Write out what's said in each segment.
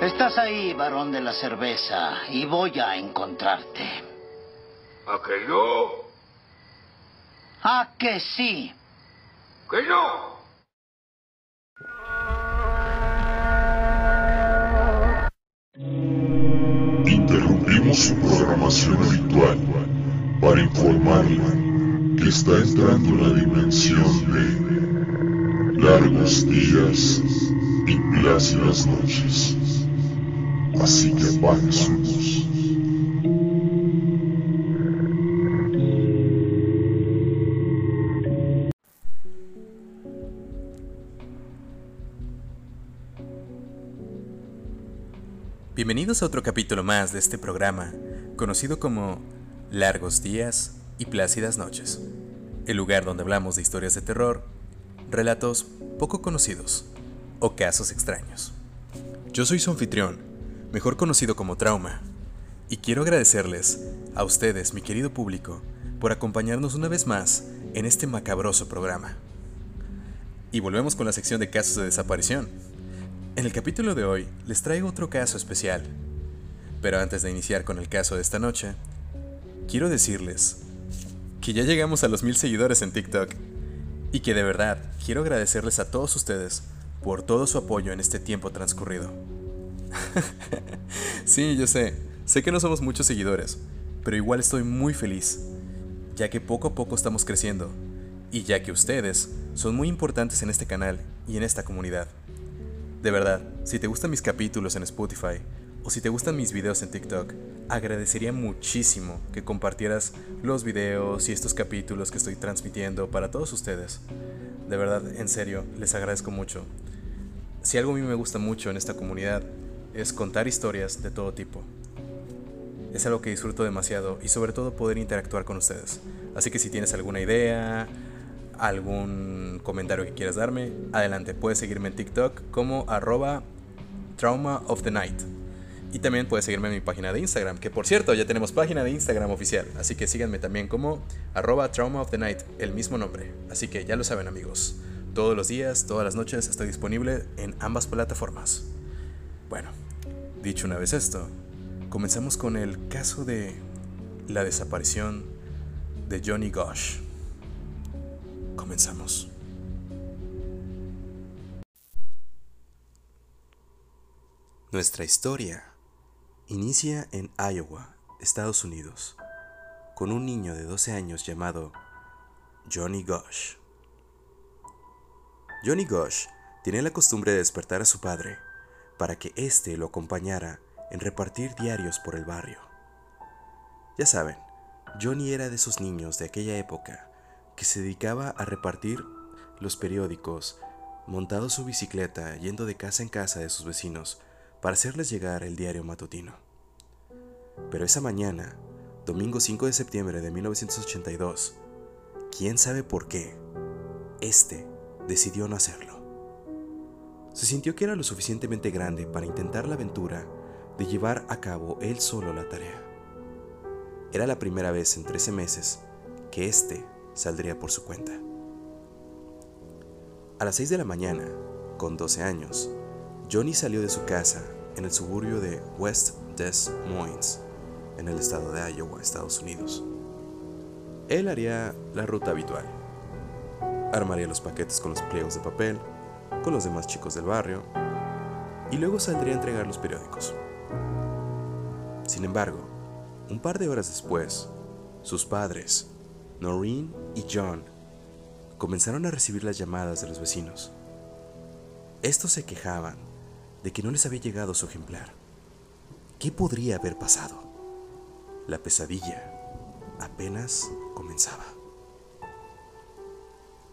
Estás ahí, varón de la cerveza, y voy a encontrarte. ¿A que no? ¿A que sí? ¡Que no! Interrumpimos su programación habitual para informarle que está entrando en la dimensión de largos días y plácidas noches. Así que luz. Bienvenidos a otro capítulo más de este programa, conocido como Largos días y plácidas noches, el lugar donde hablamos de historias de terror, relatos poco conocidos o casos extraños. Yo soy su anfitrión, mejor conocido como Trauma, y quiero agradecerles a ustedes, mi querido público, por acompañarnos una vez más en este macabroso programa. Y volvemos con la sección de casos de desaparición. En el capítulo de hoy les traigo otro caso especial. Pero antes de iniciar con el caso de esta noche, quiero decirles que ya llegamos a los mil seguidores en TikTok y que de verdad quiero agradecerles a todos ustedes por todo su apoyo en este tiempo transcurrido. sí, yo sé, sé que no somos muchos seguidores, pero igual estoy muy feliz, ya que poco a poco estamos creciendo y ya que ustedes son muy importantes en este canal y en esta comunidad. De verdad, si te gustan mis capítulos en Spotify o si te gustan mis videos en TikTok, agradecería muchísimo que compartieras los videos y estos capítulos que estoy transmitiendo para todos ustedes. De verdad, en serio, les agradezco mucho. Si algo a mí me gusta mucho en esta comunidad es contar historias de todo tipo. Es algo que disfruto demasiado y sobre todo poder interactuar con ustedes. Así que si tienes alguna idea, algún comentario que quieras darme, adelante, puedes seguirme en TikTok como arroba trauma of the night. Y también puedes seguirme en mi página de Instagram, que por cierto ya tenemos página de Instagram oficial, así que síganme también como arroba trauma of the night, el mismo nombre. Así que ya lo saben amigos, todos los días, todas las noches estoy disponible en ambas plataformas. Bueno, dicho una vez esto, comenzamos con el caso de la desaparición de Johnny Gosh. Comenzamos. Nuestra historia inicia en Iowa, Estados Unidos, con un niño de 12 años llamado Johnny Gosh. Johnny Gosh tenía la costumbre de despertar a su padre para que éste lo acompañara en repartir diarios por el barrio. Ya saben, Johnny era de esos niños de aquella época que se dedicaba a repartir los periódicos, montado su bicicleta, yendo de casa en casa de sus vecinos para hacerles llegar el diario matutino. Pero esa mañana, domingo 5 de septiembre de 1982, quién sabe por qué, este decidió no hacerlo. Se sintió que era lo suficientemente grande para intentar la aventura de llevar a cabo él solo la tarea. Era la primera vez en 13 meses que este saldría por su cuenta. A las 6 de la mañana, con 12 años, Johnny salió de su casa en el suburbio de West Des Moines, en el estado de Iowa, Estados Unidos. Él haría la ruta habitual. Armaría los paquetes con los pliegos de papel, con los demás chicos del barrio, y luego saldría a entregar los periódicos. Sin embargo, un par de horas después, sus padres, Noreen y John, comenzaron a recibir las llamadas de los vecinos. Estos se quejaban de que no les había llegado su ejemplar. ¿Qué podría haber pasado? La pesadilla apenas comenzaba.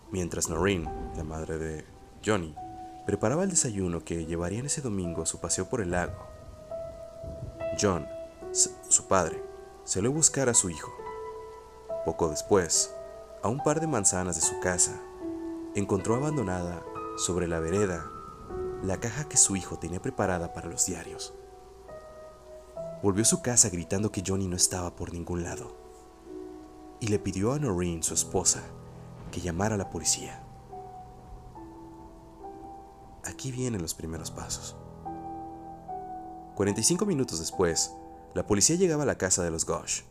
Mientras Noreen, la madre de Johnny, preparaba el desayuno que llevarían ese domingo a su paseo por el lago, John, su padre, salió a buscar a su hijo. Poco después, a un par de manzanas de su casa, encontró abandonada sobre la vereda la caja que su hijo tenía preparada para los diarios. Volvió a su casa gritando que Johnny no estaba por ningún lado y le pidió a Noreen, su esposa, que llamara a la policía. Aquí vienen los primeros pasos. 45 minutos después, la policía llegaba a la casa de los Gosh.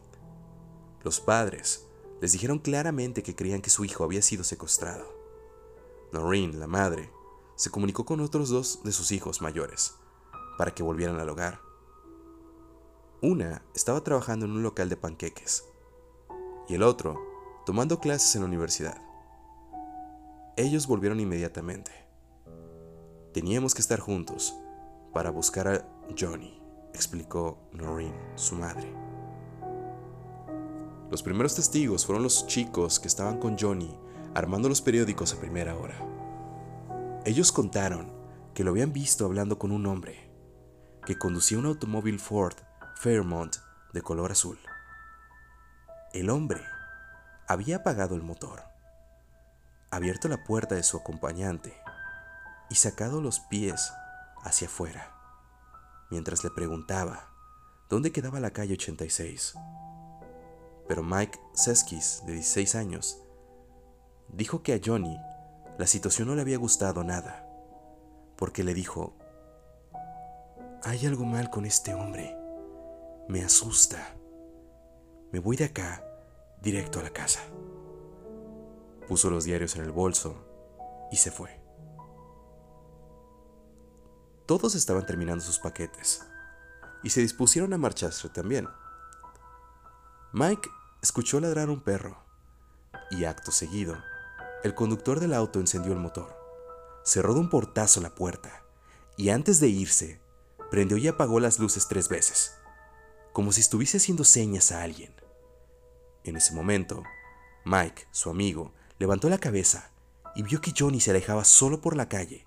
Los padres les dijeron claramente que creían que su hijo había sido secuestrado. Noreen, la madre, se comunicó con otros dos de sus hijos mayores para que volvieran al hogar. Una estaba trabajando en un local de panqueques y el otro tomando clases en la universidad. Ellos volvieron inmediatamente. Teníamos que estar juntos para buscar a Johnny, explicó Noreen, su madre. Los primeros testigos fueron los chicos que estaban con Johnny armando los periódicos a primera hora. Ellos contaron que lo habían visto hablando con un hombre que conducía un automóvil Ford Fairmont de color azul. El hombre había apagado el motor, abierto la puerta de su acompañante y sacado los pies hacia afuera, mientras le preguntaba dónde quedaba la calle 86. Pero Mike Seskis, de 16 años, dijo que a Johnny la situación no le había gustado nada, porque le dijo, hay algo mal con este hombre, me asusta, me voy de acá directo a la casa. Puso los diarios en el bolso y se fue. Todos estaban terminando sus paquetes. Y se dispusieron a marcharse también. Mike escuchó ladrar un perro. Y acto seguido, el conductor del auto encendió el motor, cerró de un portazo la puerta. Y antes de irse, prendió y apagó las luces tres veces, como si estuviese haciendo señas a alguien. En ese momento, Mike, su amigo, levantó la cabeza y vio que Johnny se alejaba solo por la calle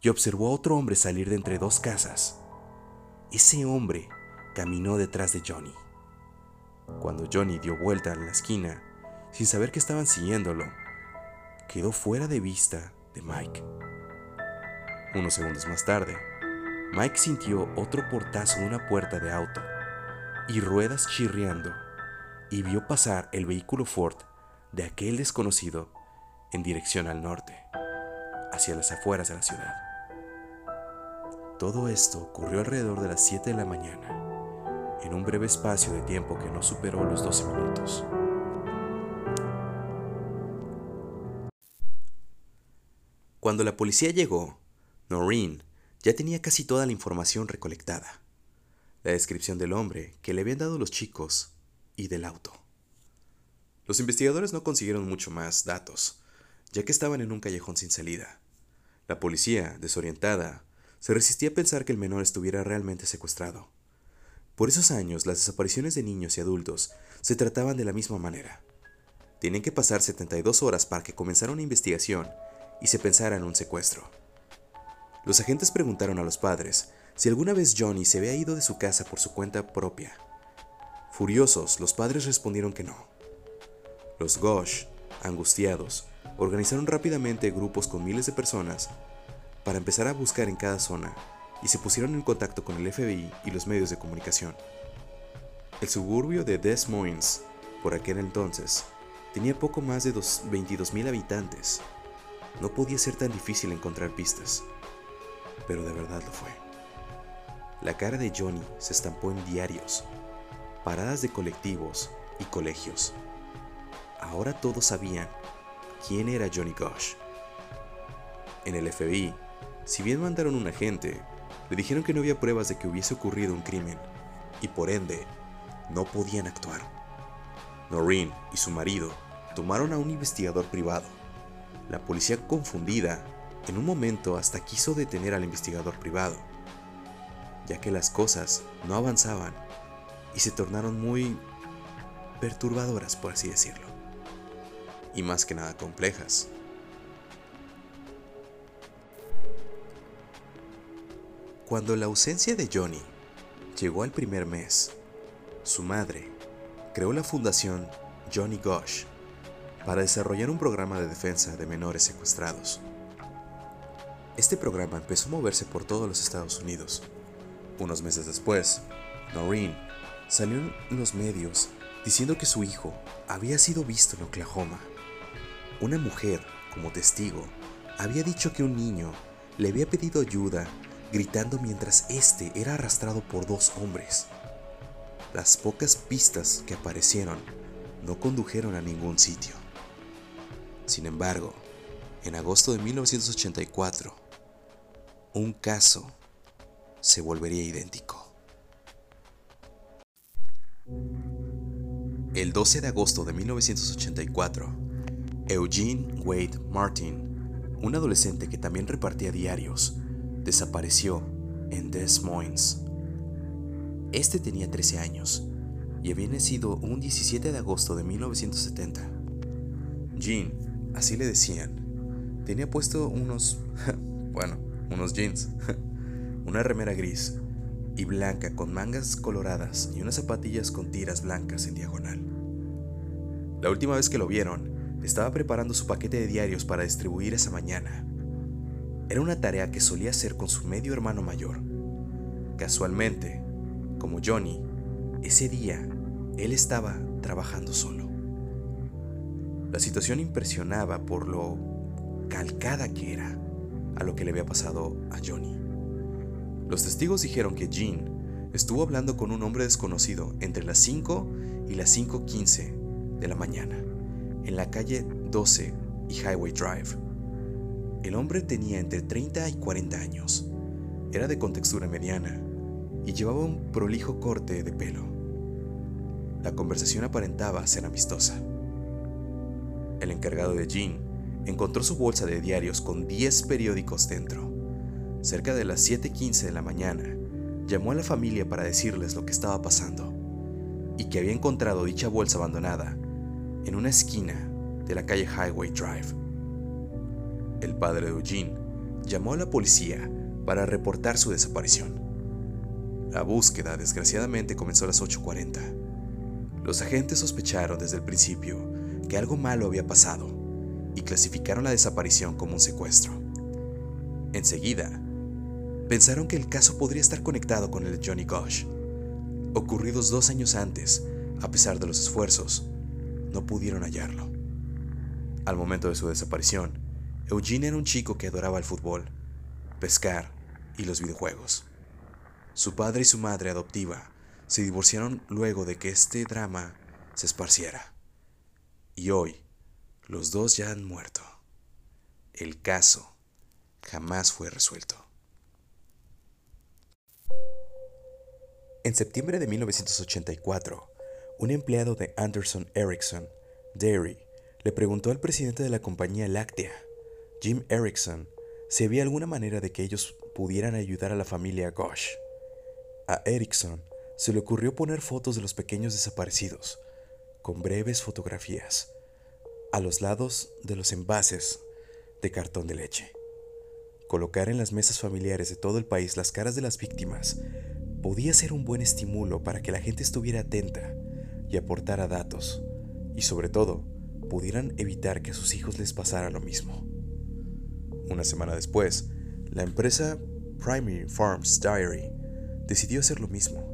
y observó a otro hombre salir de entre dos casas. Ese hombre caminó detrás de Johnny. Cuando Johnny dio vuelta a la esquina, sin saber que estaban siguiéndolo, quedó fuera de vista de Mike. Unos segundos más tarde, Mike sintió otro portazo en una puerta de auto y ruedas chirriando y vio pasar el vehículo Ford de aquel desconocido en dirección al norte, hacia las afueras de la ciudad. Todo esto ocurrió alrededor de las 7 de la mañana, en un breve espacio de tiempo que no superó los 12 minutos. Cuando la policía llegó, Noreen ya tenía casi toda la información recolectada. La descripción del hombre que le habían dado los chicos y del auto. Los investigadores no consiguieron mucho más datos, ya que estaban en un callejón sin salida. La policía, desorientada, se resistía a pensar que el menor estuviera realmente secuestrado. Por esos años, las desapariciones de niños y adultos se trataban de la misma manera. Tienen que pasar 72 horas para que comenzara una investigación y se pensara en un secuestro. Los agentes preguntaron a los padres si alguna vez Johnny se había ido de su casa por su cuenta propia. Furiosos, los padres respondieron que no. Los Gosh, angustiados, organizaron rápidamente grupos con miles de personas para empezar a buscar en cada zona y se pusieron en contacto con el FBI y los medios de comunicación. El suburbio de Des Moines, por aquel entonces, tenía poco más de 22.000 habitantes. No podía ser tan difícil encontrar pistas, pero de verdad lo fue. La cara de Johnny se estampó en diarios, paradas de colectivos y colegios. Ahora todos sabían quién era Johnny Gosh. En el FBI si bien mandaron un agente, le dijeron que no había pruebas de que hubiese ocurrido un crimen y por ende no podían actuar. Noreen y su marido tomaron a un investigador privado. La policía confundida en un momento hasta quiso detener al investigador privado, ya que las cosas no avanzaban y se tornaron muy perturbadoras, por así decirlo, y más que nada complejas. Cuando la ausencia de Johnny llegó al primer mes, su madre creó la fundación Johnny Gosh para desarrollar un programa de defensa de menores secuestrados. Este programa empezó a moverse por todos los Estados Unidos. Unos meses después, Noreen salió en los medios diciendo que su hijo había sido visto en Oklahoma. Una mujer, como testigo, había dicho que un niño le había pedido ayuda gritando mientras este era arrastrado por dos hombres. Las pocas pistas que aparecieron no condujeron a ningún sitio. Sin embargo, en agosto de 1984, un caso se volvería idéntico. El 12 de agosto de 1984, Eugene Wade Martin, un adolescente que también repartía diarios, desapareció en Des Moines. Este tenía 13 años y había nacido un 17 de agosto de 1970. Jean, así le decían, tenía puesto unos, bueno, unos jeans, una remera gris y blanca con mangas coloradas y unas zapatillas con tiras blancas en diagonal. La última vez que lo vieron, estaba preparando su paquete de diarios para distribuir esa mañana. Era una tarea que solía hacer con su medio hermano mayor. Casualmente, como Johnny, ese día él estaba trabajando solo. La situación impresionaba por lo calcada que era a lo que le había pasado a Johnny. Los testigos dijeron que Jean estuvo hablando con un hombre desconocido entre las 5 y las 5.15 de la mañana en la calle 12 y Highway Drive. El hombre tenía entre 30 y 40 años. Era de contextura mediana y llevaba un prolijo corte de pelo. La conversación aparentaba ser amistosa. El encargado de Jean encontró su bolsa de diarios con 10 periódicos dentro. Cerca de las 7.15 de la mañana, llamó a la familia para decirles lo que estaba pasando y que había encontrado dicha bolsa abandonada en una esquina de la calle Highway Drive. El padre de Eugene llamó a la policía para reportar su desaparición. La búsqueda desgraciadamente comenzó a las 8.40. Los agentes sospecharon desde el principio que algo malo había pasado y clasificaron la desaparición como un secuestro. Enseguida, pensaron que el caso podría estar conectado con el Johnny Gosh. Ocurridos dos años antes, a pesar de los esfuerzos, no pudieron hallarlo. Al momento de su desaparición, Eugene era un chico que adoraba el fútbol, pescar y los videojuegos. Su padre y su madre adoptiva se divorciaron luego de que este drama se esparciera. Y hoy, los dos ya han muerto. El caso jamás fue resuelto. En septiembre de 1984, un empleado de Anderson Erickson Dairy le preguntó al presidente de la compañía láctea, Jim Erickson, si había alguna manera de que ellos pudieran ayudar a la familia Gosh. A Erickson se le ocurrió poner fotos de los pequeños desaparecidos, con breves fotografías, a los lados de los envases de cartón de leche. Colocar en las mesas familiares de todo el país las caras de las víctimas podía ser un buen estímulo para que la gente estuviera atenta y aportara datos, y sobre todo, pudieran evitar que a sus hijos les pasara lo mismo. Una semana después, la empresa Primary Farms Diary decidió hacer lo mismo.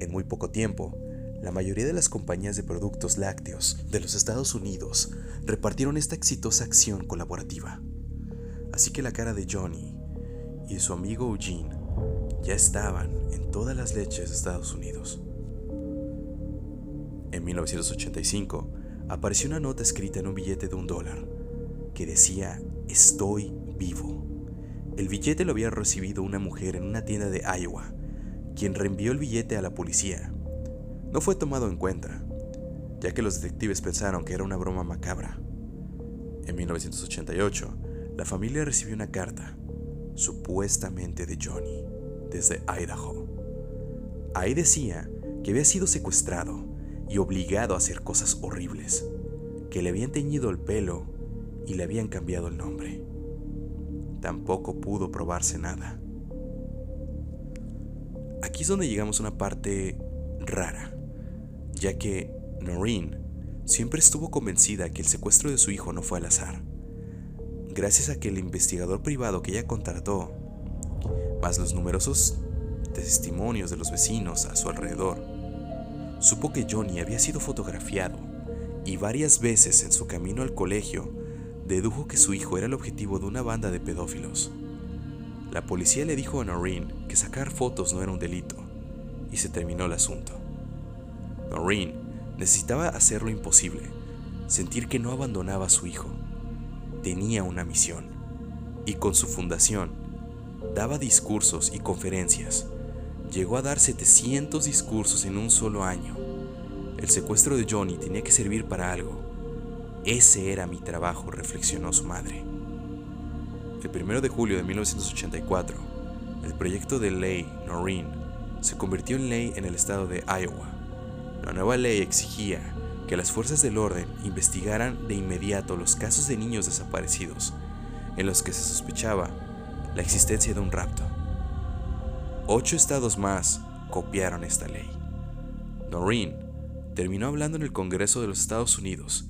En muy poco tiempo, la mayoría de las compañías de productos lácteos de los Estados Unidos repartieron esta exitosa acción colaborativa. Así que la cara de Johnny y su amigo Eugene ya estaban en todas las leches de Estados Unidos. En 1985 apareció una nota escrita en un billete de un dólar que decía Estoy vivo. El billete lo había recibido una mujer en una tienda de Iowa, quien reenvió el billete a la policía no fue tomado en cuenta, ya que los detectives pensaron que era una broma macabra. En 1988, la familia recibió una carta, supuestamente de Johnny, desde Idaho. Ahí decía que había sido secuestrado y obligado a hacer cosas horribles, que le habían teñido el pelo y le habían cambiado el nombre. Tampoco pudo probarse nada. Aquí es donde llegamos a una parte rara ya que Noreen siempre estuvo convencida que el secuestro de su hijo no fue al azar. Gracias a que el investigador privado que ella contrató, más los numerosos testimonios de los vecinos a su alrededor, supo que Johnny había sido fotografiado y varias veces en su camino al colegio dedujo que su hijo era el objetivo de una banda de pedófilos. La policía le dijo a Noreen que sacar fotos no era un delito, y se terminó el asunto. Noreen necesitaba hacer lo imposible, sentir que no abandonaba a su hijo. Tenía una misión, y con su fundación, daba discursos y conferencias. Llegó a dar 700 discursos en un solo año. El secuestro de Johnny tenía que servir para algo. Ese era mi trabajo, reflexionó su madre. El 1 de julio de 1984, el proyecto de ley Noreen se convirtió en ley en el estado de Iowa. La nueva ley exigía que las fuerzas del orden investigaran de inmediato los casos de niños desaparecidos en los que se sospechaba la existencia de un rapto. Ocho estados más copiaron esta ley. Noreen terminó hablando en el Congreso de los Estados Unidos,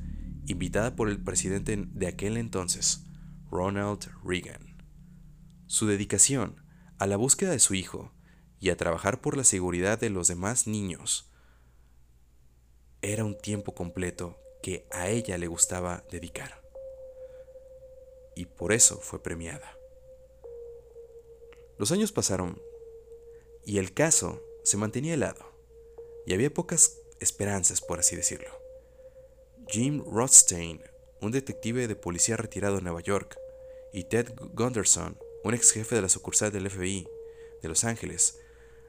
invitada por el presidente de aquel entonces, Ronald Reagan. Su dedicación a la búsqueda de su hijo y a trabajar por la seguridad de los demás niños era un tiempo completo que a ella le gustaba dedicar. Y por eso fue premiada. Los años pasaron y el caso se mantenía helado y había pocas esperanzas, por así decirlo. Jim Rothstein, un detective de policía retirado en Nueva York, y Ted Gunderson, un ex jefe de la sucursal del FBI de Los Ángeles,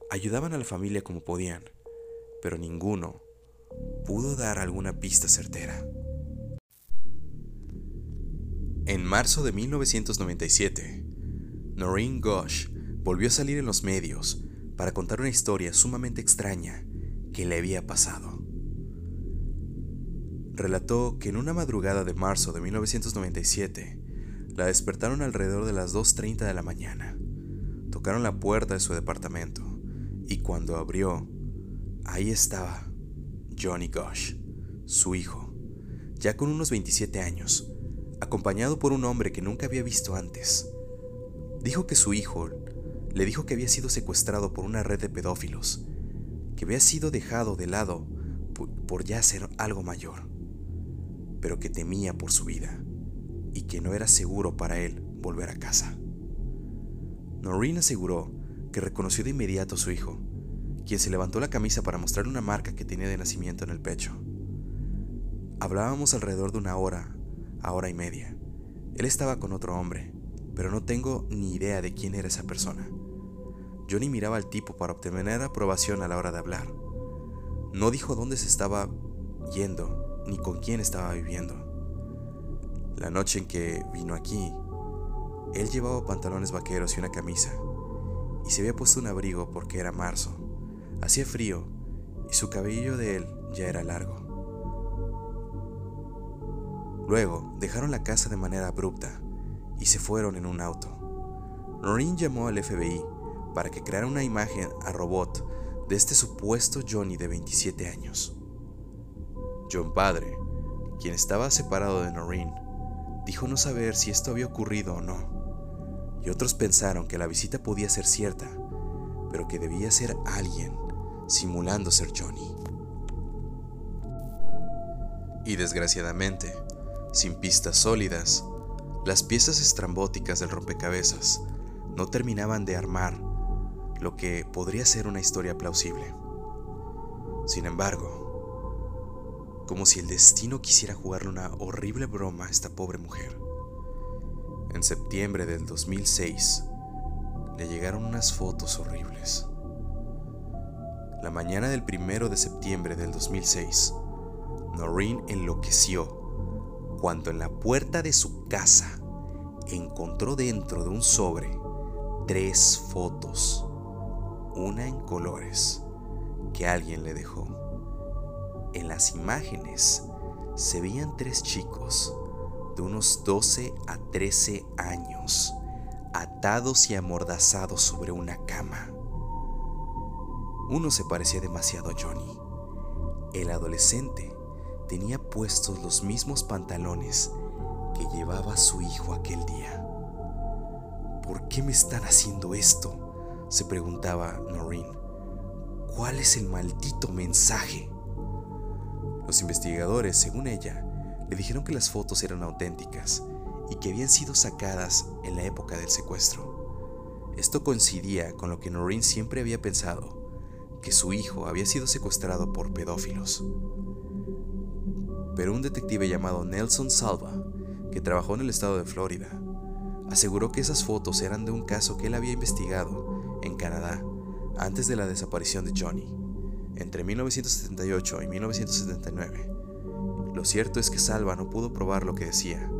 ayudaban a la familia como podían, pero ninguno pudo dar alguna pista certera. En marzo de 1997, Noreen Gosh volvió a salir en los medios para contar una historia sumamente extraña que le había pasado. Relató que en una madrugada de marzo de 1997, la despertaron alrededor de las 2.30 de la mañana. Tocaron la puerta de su departamento y cuando abrió, ahí estaba Johnny Gosh, su hijo, ya con unos 27 años, acompañado por un hombre que nunca había visto antes. Dijo que su hijo le dijo que había sido secuestrado por una red de pedófilos, que había sido dejado de lado por, ya ser algo mayor, pero que temía por su vida y que no era seguro para él volver a casa. Noreen aseguró que reconoció de inmediato a su hijo, quien se levantó la camisa para mostrarle una marca que tenía de nacimiento en el pecho. Hablábamos alrededor de una hora, a hora y media. Él estaba con otro hombre, pero no tengo ni idea de quién era esa persona. Yo ni miraba al tipo para obtener aprobación a la hora de hablar. No dijo dónde se estaba yendo ni con quién estaba viviendo. La noche en que vino aquí, él llevaba pantalones vaqueros y una camisa, y se había puesto un abrigo porque era marzo. Hacía frío y su cabello de él ya era largo. Luego dejaron la casa de manera abrupta y se fueron en un auto. Noreen llamó al FBI para que creara una imagen a robot de este supuesto Johnny de 27 años. John Padre, quien estaba separado de Noreen, dijo no saber si esto había ocurrido o no, y otros pensaron que la visita podía ser cierta, pero que debía ser alguien simulando ser Johnny. Y desgraciadamente, sin pistas sólidas, las piezas estrambóticas del rompecabezas no terminaban de armar lo que podría ser una historia plausible. Sin embargo, como si el destino quisiera jugarle una horrible broma a esta pobre mujer. En septiembre del 2006, le llegaron unas fotos horribles. La mañana del primero de septiembre del 2006, Noreen enloqueció cuando en la puerta de su casa encontró dentro de un sobre tres fotos, una en colores, que alguien le dejó. En las imágenes se veían tres chicos de unos 12 a 13 años, atados y amordazados sobre una cama. Uno se parecía demasiado a Johnny. El adolescente tenía puestos los mismos pantalones que llevaba su hijo aquel día. ¿Por qué me están haciendo esto? se preguntaba Noreen. ¿Cuál es el maldito mensaje? Los investigadores, según ella, le dijeron que las fotos eran auténticas y que habían sido sacadas en la época del secuestro. Esto coincidía con lo que Noreen siempre había pensado, que su hijo había sido secuestrado por pedófilos. Pero un detective llamado Nelson Salva, que trabajó en el estado de Florida, aseguró que esas fotos eran de un caso que él había investigado en Canadá antes de la desaparición de Johnny, entre 1978 y 1979. Lo cierto es que Salva no pudo probar lo que decía,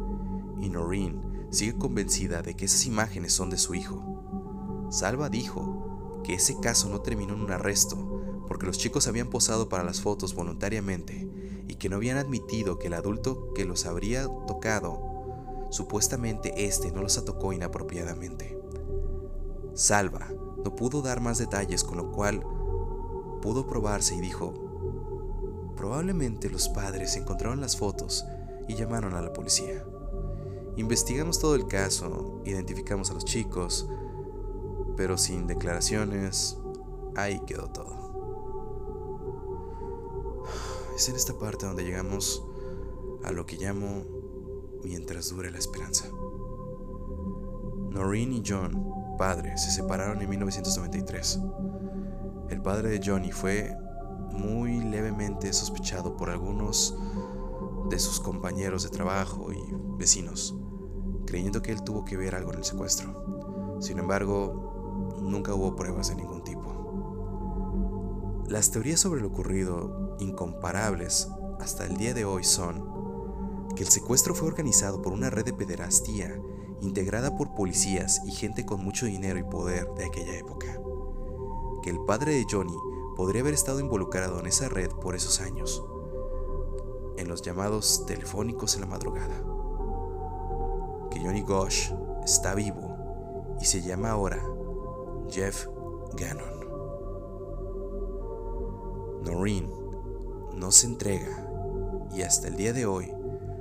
y Noreen sigue convencida de que esas imágenes son de su hijo. Salva dijo que ese caso no terminó en un arresto porque los chicos habían posado para las fotos voluntariamente y que no habían admitido que el adulto que los habría tocado, supuestamente este no los atacó inapropiadamente. Salva no pudo dar más detalles, con lo cual pudo probarse y dijo, probablemente los padres encontraron las fotos y llamaron a la policía. Investigamos todo el caso, identificamos a los chicos, pero sin declaraciones, ahí quedó todo. Es en esta parte donde llegamos a lo que llamo mientras dure la esperanza. Noreen y John, padres, se separaron en 1993. El padre de Johnny fue muy levemente sospechado por algunos de sus compañeros de trabajo y vecinos, creyendo que él tuvo que ver algo en el secuestro. Sin embargo, nunca hubo pruebas de ningún tipo. Las teorías sobre lo ocurrido, incomparables hasta el día de hoy, son que el secuestro fue organizado por una red de pederastía integrada por policías y gente con mucho dinero y poder de aquella época. Que el padre de Johnny podría haber estado involucrado en esa red por esos años en los llamados telefónicos en la madrugada. Que Johnny Gosh está vivo y se llama ahora Jeff Gannon. Noreen no se entrega y hasta el día de hoy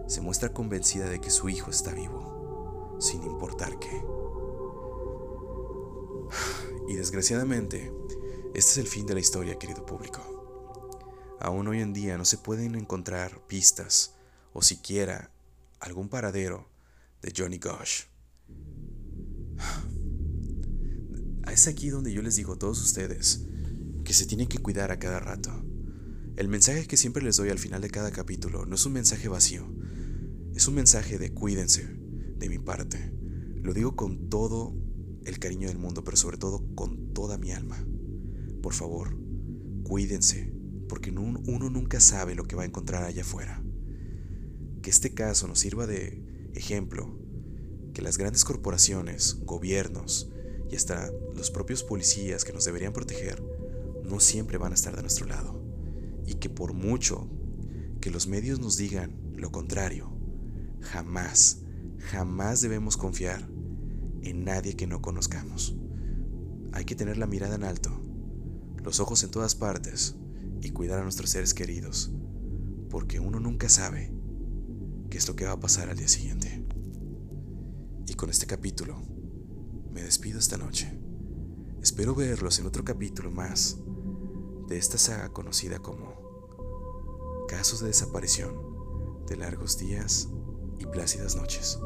se muestra convencida de que su hijo está vivo, sin importar qué. Y desgraciadamente, este es el fin de la historia, querido público. Aún hoy en día no se pueden encontrar pistas o siquiera algún paradero de Johnny Gosh. Es aquí donde yo les digo a todos ustedes que se tienen que cuidar a cada rato. El mensaje que siempre les doy al final de cada capítulo no es un mensaje vacío, es un mensaje de cuídense de mi parte. Lo digo con todo el cariño del mundo, pero sobre todo con toda mi alma. Por favor, cuídense, porque uno nunca sabe lo que va a encontrar allá afuera. Que este caso nos sirva de ejemplo, que las grandes corporaciones, gobiernos y hasta los propios policías que nos deberían proteger no siempre van a estar de nuestro lado. Y que por mucho que los medios nos digan lo contrario, jamás, jamás debemos confiar en nadie que no conozcamos. Hay que tener la mirada en alto, los ojos en todas partes y cuidar a nuestros seres queridos, porque uno nunca sabe qué es lo que va a pasar al día siguiente. Y con este capítulo me despido esta noche. Espero verlos en otro capítulo más de esta saga conocida como Casos de desaparición de largos días y plácidas noches.